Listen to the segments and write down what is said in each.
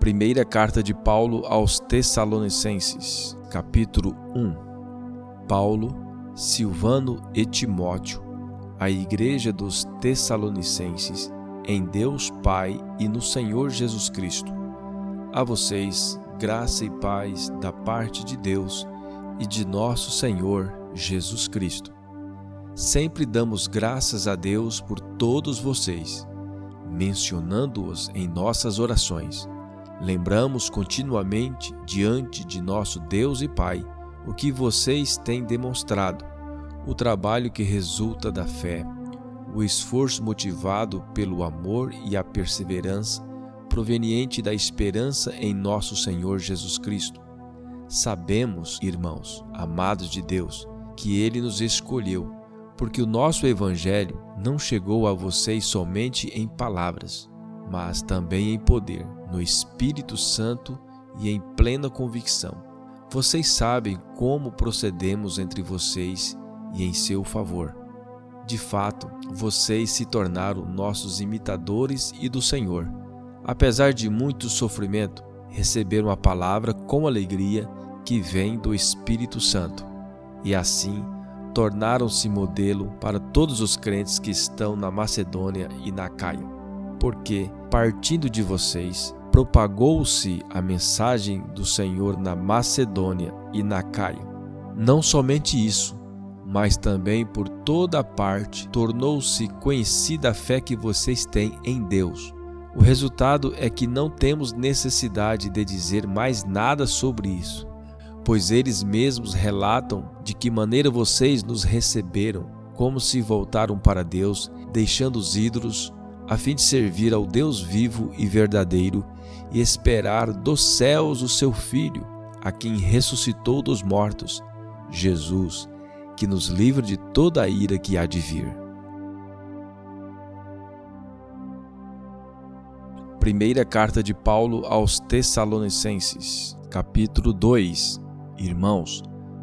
Primeira carta de Paulo aos Tessalonicenses, capítulo 1. Paulo, Silvano e Timóteo, a igreja dos Tessalonicenses, em Deus Pai e no Senhor Jesus Cristo. A vocês, graça e paz da parte de Deus e de nosso Senhor Jesus Cristo. Sempre damos graças a Deus por todos vocês, mencionando-os em nossas orações Lembramos continuamente diante de nosso Deus e Pai o que vocês têm demonstrado, o trabalho que resulta da fé, o esforço motivado pelo amor e a perseverança proveniente da esperança em nosso Senhor Jesus Cristo. Sabemos, irmãos, amados de Deus, que Ele nos escolheu, porque o nosso Evangelho não chegou a vocês somente em palavras, mas também em poder, no Espírito Santo e em plena convicção. Vocês sabem como procedemos entre vocês e em seu favor. De fato, vocês se tornaram nossos imitadores e do Senhor. Apesar de muito sofrimento, receberam a palavra com alegria que vem do Espírito Santo. E assim, tornaram-se modelo para todos os crentes que estão na Macedônia e na Caia porque, partindo de vocês, propagou-se a mensagem do Senhor na Macedônia e na Caia. Não somente isso, mas também por toda parte tornou-se conhecida a fé que vocês têm em Deus. O resultado é que não temos necessidade de dizer mais nada sobre isso, pois eles mesmos relatam de que maneira vocês nos receberam, como se voltaram para Deus, deixando os ídolos a fim de servir ao Deus vivo e verdadeiro e esperar dos céus o seu Filho, a quem ressuscitou dos mortos, Jesus, que nos livra de toda a ira que há de vir. Primeira carta de Paulo aos Tessalonicenses, capítulo 2. Irmãos,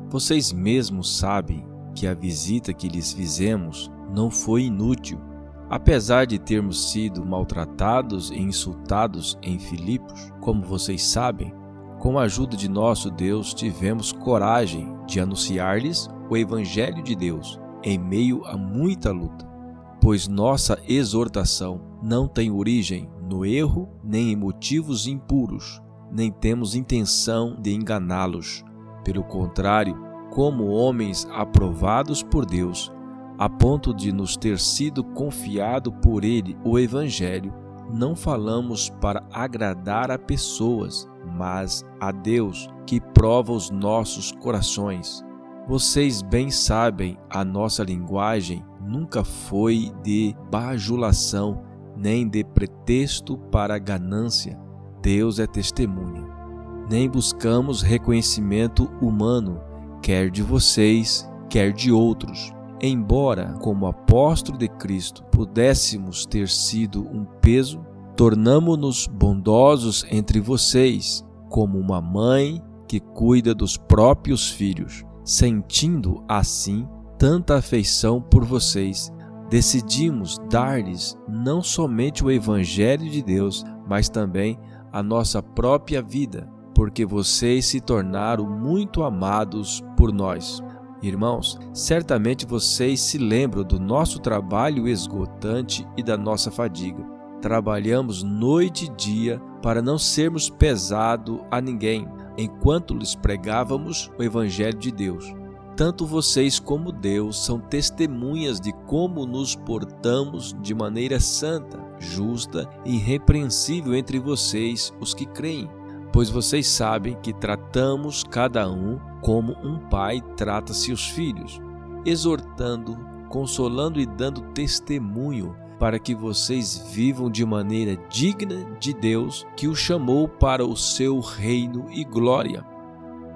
vocês mesmos sabem que a visita que lhes fizemos não foi inútil Apesar de termos sido maltratados e insultados em Filipos, como vocês sabem, com a ajuda de nosso Deus tivemos coragem de anunciar-lhes o Evangelho de Deus em meio a muita luta, pois nossa exortação não tem origem no erro nem em motivos impuros, nem temos intenção de enganá-los. Pelo contrário, como homens aprovados por Deus, a ponto de nos ter sido confiado por Ele o Evangelho, não falamos para agradar a pessoas, mas a Deus que prova os nossos corações. Vocês bem sabem, a nossa linguagem nunca foi de bajulação, nem de pretexto para ganância. Deus é testemunha. Nem buscamos reconhecimento humano, quer de vocês, quer de outros Embora, como apóstolo de Cristo, pudéssemos ter sido um peso, tornamo-nos bondosos entre vocês, como uma mãe que cuida dos próprios filhos, sentindo assim tanta afeição por vocês, decidimos dar-lhes não somente o Evangelho de Deus, mas também a nossa própria vida, porque vocês se tornaram muito amados por nós. Irmãos, certamente vocês se lembram do nosso trabalho esgotante e da nossa fadiga. Trabalhamos noite e dia para não sermos pesado a ninguém, enquanto lhes pregávamos o Evangelho de Deus. Tanto vocês como Deus são testemunhas de como nos portamos de maneira santa, justa e irrepreensível entre vocês, os que creem pois vocês sabem que tratamos cada um como um pai trata seus filhos, exortando, consolando e dando testemunho para que vocês vivam de maneira digna de Deus que o chamou para o seu reino e glória.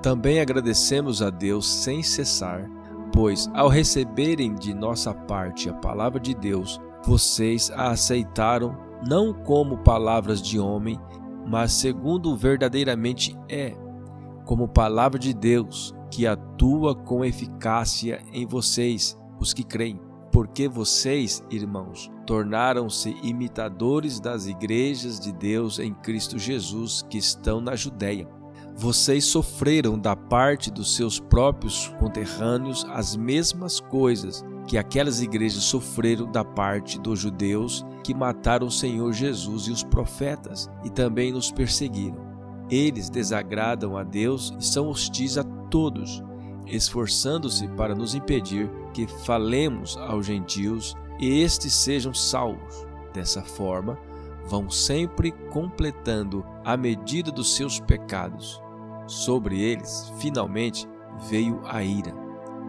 Também agradecemos a Deus sem cessar, pois ao receberem de nossa parte a palavra de Deus, vocês a aceitaram não como palavras de homem, mas segundo verdadeiramente é, como palavra de Deus que atua com eficácia em vocês, os que creem. porque vocês, irmãos, tornaram-se imitadores das igrejas de Deus em Cristo Jesus que estão na Judéia. Vocês sofreram da parte dos seus próprios conterrâneos as mesmas coisas que aquelas igrejas sofreram da parte dos judeus que mataram o Senhor Jesus e os profetas e também nos perseguiram. Eles desagradam a Deus e são hostis a todos, esforçando-se para nos impedir que falemos aos gentios e estes sejam salvos. Dessa forma, vão sempre completando a medida dos seus pecados. Sobre eles, finalmente, veio a ira.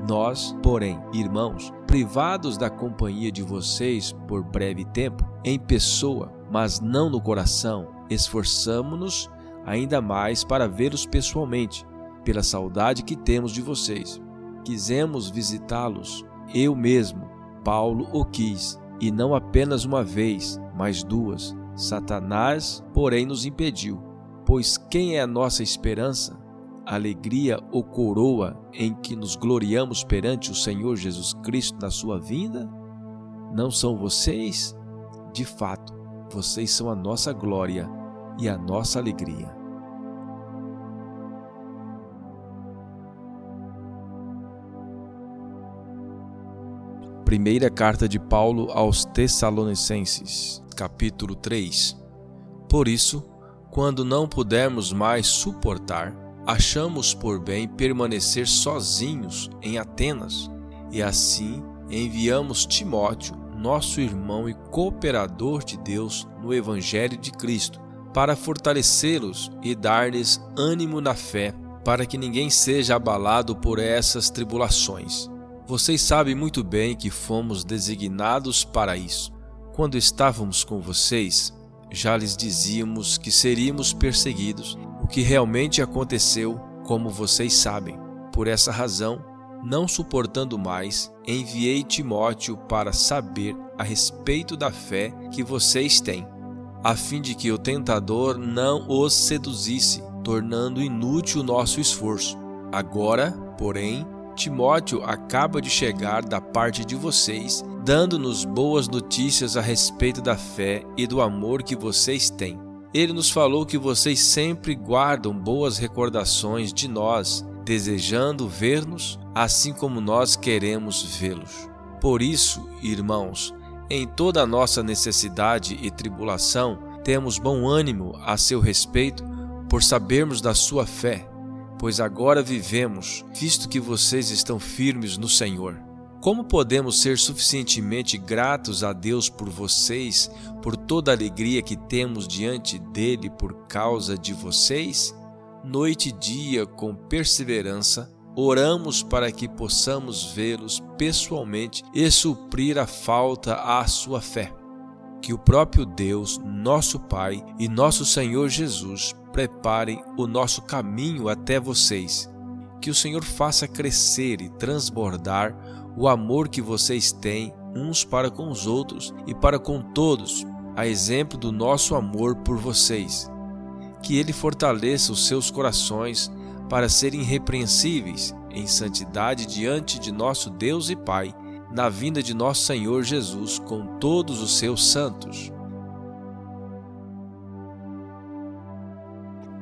Nós, porém, irmãos, privados da companhia de vocês por breve tempo, em pessoa, mas não no coração, esforçamo-nos ainda mais para vê-los pessoalmente, pela saudade que temos de vocês. Quisemos visitá-los, eu mesmo, Paulo o quis, e não apenas uma vez, mas duas. Satanás, porém, nos impediu. Pois quem é a nossa esperança? Alegria ou coroa em que nos gloriamos perante o Senhor Jesus Cristo na sua vinda? Não são vocês? De fato, vocês são a nossa glória e a nossa alegria. Primeira carta de Paulo aos Tessalonicenses, capítulo 3. Por isso, quando não pudermos mais suportar, achamos por bem permanecer sozinhos em Atenas, e assim enviamos Timóteo, nosso irmão e cooperador de Deus no Evangelho de Cristo, para fortalecê-los e dar-lhes ânimo na fé, para que ninguém seja abalado por essas tribulações vocês sabem muito bem que fomos designados para isso. Quando estávamos com vocês, já lhes dizíamos que seríamos perseguidos, o que realmente aconteceu, como vocês sabem. Por essa razão, não suportando mais, enviei Timóteo para saber a respeito da fé que vocês têm, a fim de que o tentador não os seduzisse, tornando inútil o nosso esforço. Agora, porém, Timóteo acaba de chegar da parte de vocês, dando-nos boas notícias a respeito da fé e do amor que vocês têm. Ele nos falou que vocês sempre guardam boas recordações de nós, desejando ver-nos, assim como nós queremos vê-los. Por isso, irmãos, em toda a nossa necessidade e tribulação, temos bom ânimo a seu respeito por sabermos da sua fé pois agora vivemos, visto que vocês estão firmes no Senhor. Como podemos ser suficientemente gratos a Deus por vocês, por toda a alegria que temos diante dele por causa de vocês? Noite e dia, com perseverança, oramos para que possamos vê-los pessoalmente e suprir a falta à sua fé. Que o próprio Deus, nosso Pai e nosso Senhor Jesus preparem o nosso caminho até vocês. Que o Senhor faça crescer e transbordar o amor que vocês têm uns para com os outros e para com todos, a exemplo do nosso amor por vocês. Que Ele fortaleça os seus corações para serem irrepreensíveis em santidade diante de nosso Deus e Pai, na vinda de nosso Senhor Jesus com todos os seus santos.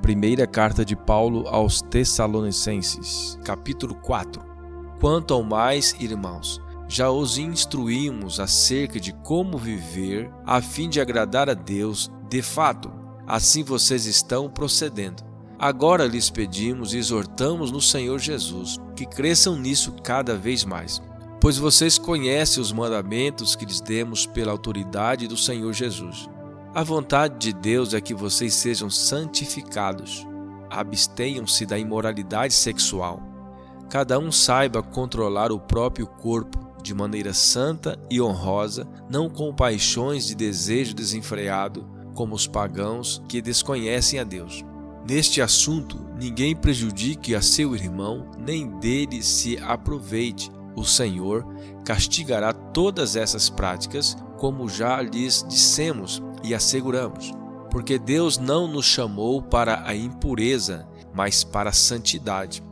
Primeira carta de Paulo aos Tessalonicenses, capítulo 4. Quanto ao mais, irmãos, já os instruímos acerca de como viver a fim de agradar a Deus, de fato, assim vocês estão procedendo. Agora lhes pedimos e exortamos no Senhor Jesus que cresçam nisso cada vez mais, pois vocês conhecem os mandamentos que lhes demos pela autoridade do Senhor Jesus. A vontade de Deus é que vocês sejam santificados. Abstenham-se da imoralidade sexual. Cada um saiba controlar o próprio corpo de maneira santa e honrosa, não com paixões de desejo desenfreado, como os pagãos que desconhecem a Deus. Neste assunto, ninguém prejudique a seu irmão, nem dele se aproveite. O Senhor castigará todas essas práticas, como já lhes dissemos e asseguramos, porque Deus não nos chamou para a impureza, mas para a santidade.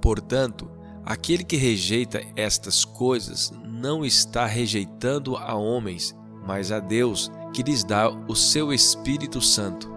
Portanto, aquele que rejeita estas coisas não está rejeitando a homens, mas a Deus, que lhes dá o seu Espírito Santo.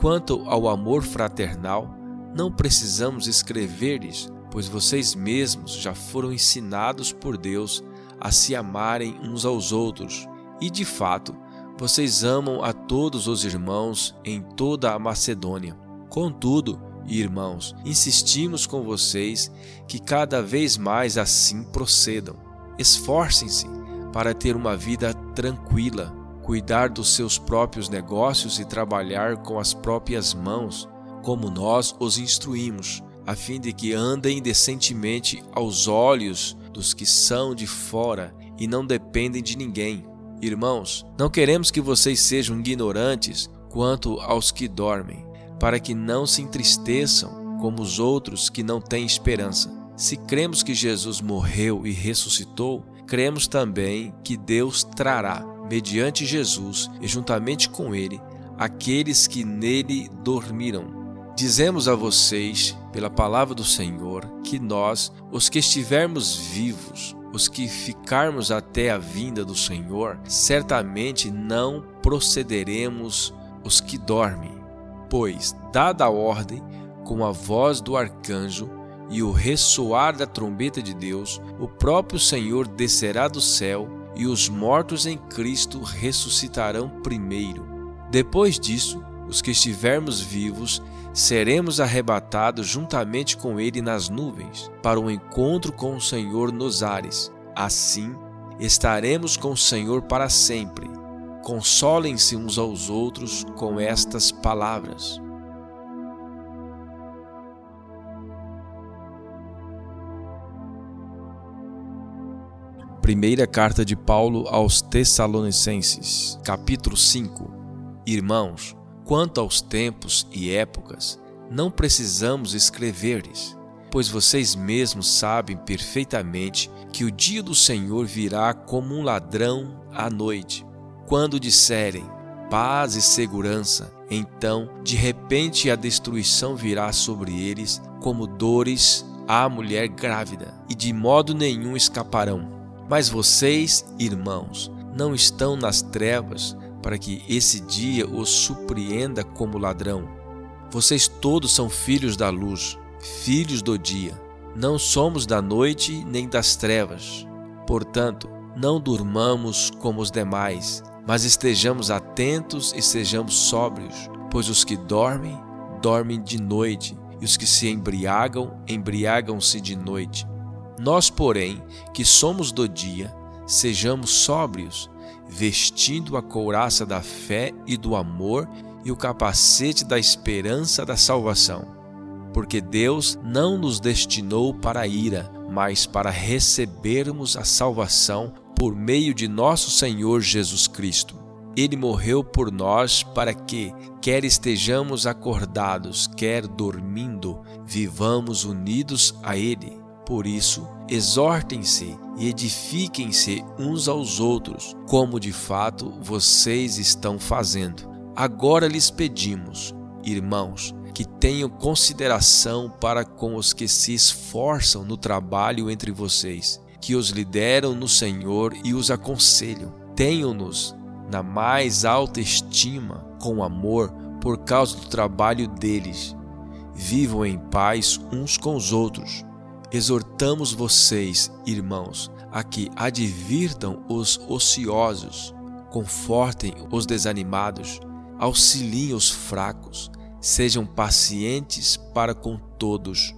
Quanto ao amor fraternal, não precisamos escrever-lhes, pois vocês mesmos já foram ensinados por Deus a se amarem uns aos outros. E de fato, vocês amam a todos os irmãos em toda a Macedônia. Contudo, irmãos, insistimos com vocês que cada vez mais assim procedam. Esforcem-se para ter uma vida tranquila, cuidar dos seus próprios negócios e trabalhar com as próprias mãos, como nós os instruímos, a fim de que andem decentemente aos olhos dos que são de fora e não dependem de ninguém. Irmãos, não queremos que vocês sejam ignorantes quanto aos que dormem, para que não se entristeçam como os outros que não têm esperança. Se cremos que Jesus morreu e ressuscitou, cremos também que Deus trará, mediante Jesus e juntamente com ele, aqueles que nele dormiram. Dizemos a vocês, pela palavra do Senhor, que nós, os que estivermos vivos, os que ficarmos até a vinda do Senhor, certamente não procederemos os que dormem. Pois, dada a ordem, com a voz do arcanjo e o ressoar da trombeta de Deus, o próprio Senhor descerá do céu e os mortos em Cristo ressuscitarão primeiro. Depois disso, os que estivermos vivos, seremos arrebatados juntamente com Ele nas nuvens, para o um encontro com o Senhor nos ares. Assim, estaremos com o Senhor para sempre. Consolem-se uns aos outros com estas palavras. Primeira carta de Paulo aos Tessalonicenses, capítulo 5. Irmãos, Quanto aos tempos e épocas, não precisamos escrever-lhes, pois vocês mesmos sabem perfeitamente que o dia do Senhor virá como um ladrão à noite. Quando disserem paz e segurança, então de repente a destruição virá sobre eles como dores à mulher grávida, e de modo nenhum escaparão. Mas vocês, irmãos, não estão nas trevas para que esse dia os surpreenda como ladrão. Vocês todos são filhos da luz, filhos do dia. Não somos da noite nem das trevas. Portanto, não durmamos como os demais, mas estejamos atentos e sejamos sóbrios, pois os que dormem, dormem de noite, e os que se embriagam, embriagam-se de noite. Nós, porém, que somos do dia, sejamos sóbrios, vestindo a couraça da fé e do amor e o capacete da esperança da salvação. Porque Deus não nos destinou para a ira, mas para recebermos a salvação por meio de nosso Senhor Jesus Cristo. Ele morreu por nós para que, quer estejamos acordados, quer dormindo, vivamos unidos a Ele. Por isso, exortem-se e edifiquem-se uns aos outros, como de fato vocês estão fazendo. Agora lhes pedimos, irmãos, que tenham consideração para com os que se esforçam no trabalho entre vocês, que os lideram no Senhor e os aconselham. Tenham-nos na mais alta estima, com amor, por causa do trabalho deles. Vivam em paz uns com os outros exortamos vocês, irmãos, a que advirtam os ociosos, confortem os desanimados, auxiliem os fracos, sejam pacientes para com todos.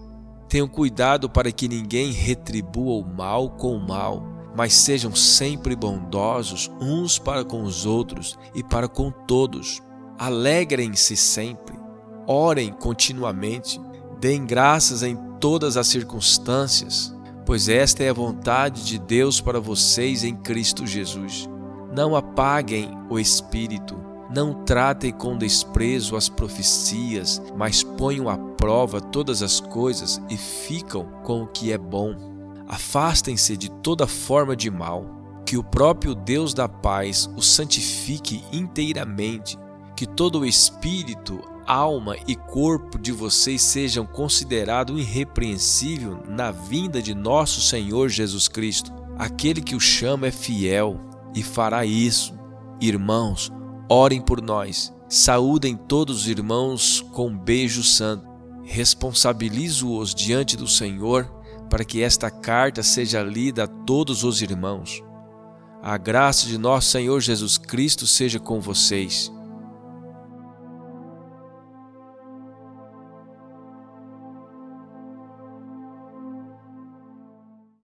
Tenham cuidado para que ninguém retribua o mal com o mal, mas sejam sempre bondosos uns para com os outros e para com todos. Alegrem-se sempre, orem continuamente, deem graças em todas as circunstâncias, pois esta é a vontade de Deus para vocês em Cristo Jesus. Não apaguem o espírito, não tratem com desprezo as profecias, mas ponham à prova todas as coisas e ficam com o que é bom. Afastem-se de toda forma de mal, que o próprio Deus da paz os santifique inteiramente, que todo o espírito, alma e corpo de vocês sejam considerados irrepreensível na vinda de nosso Senhor Jesus Cristo. Aquele que o chama é fiel e fará isso. Irmãos, orem por nós. Saúdem todos os irmãos com um beijo santo. Responsabilizo-os diante do Senhor para que esta carta seja lida a todos os irmãos. A graça de nosso Senhor Jesus Cristo seja com vocês.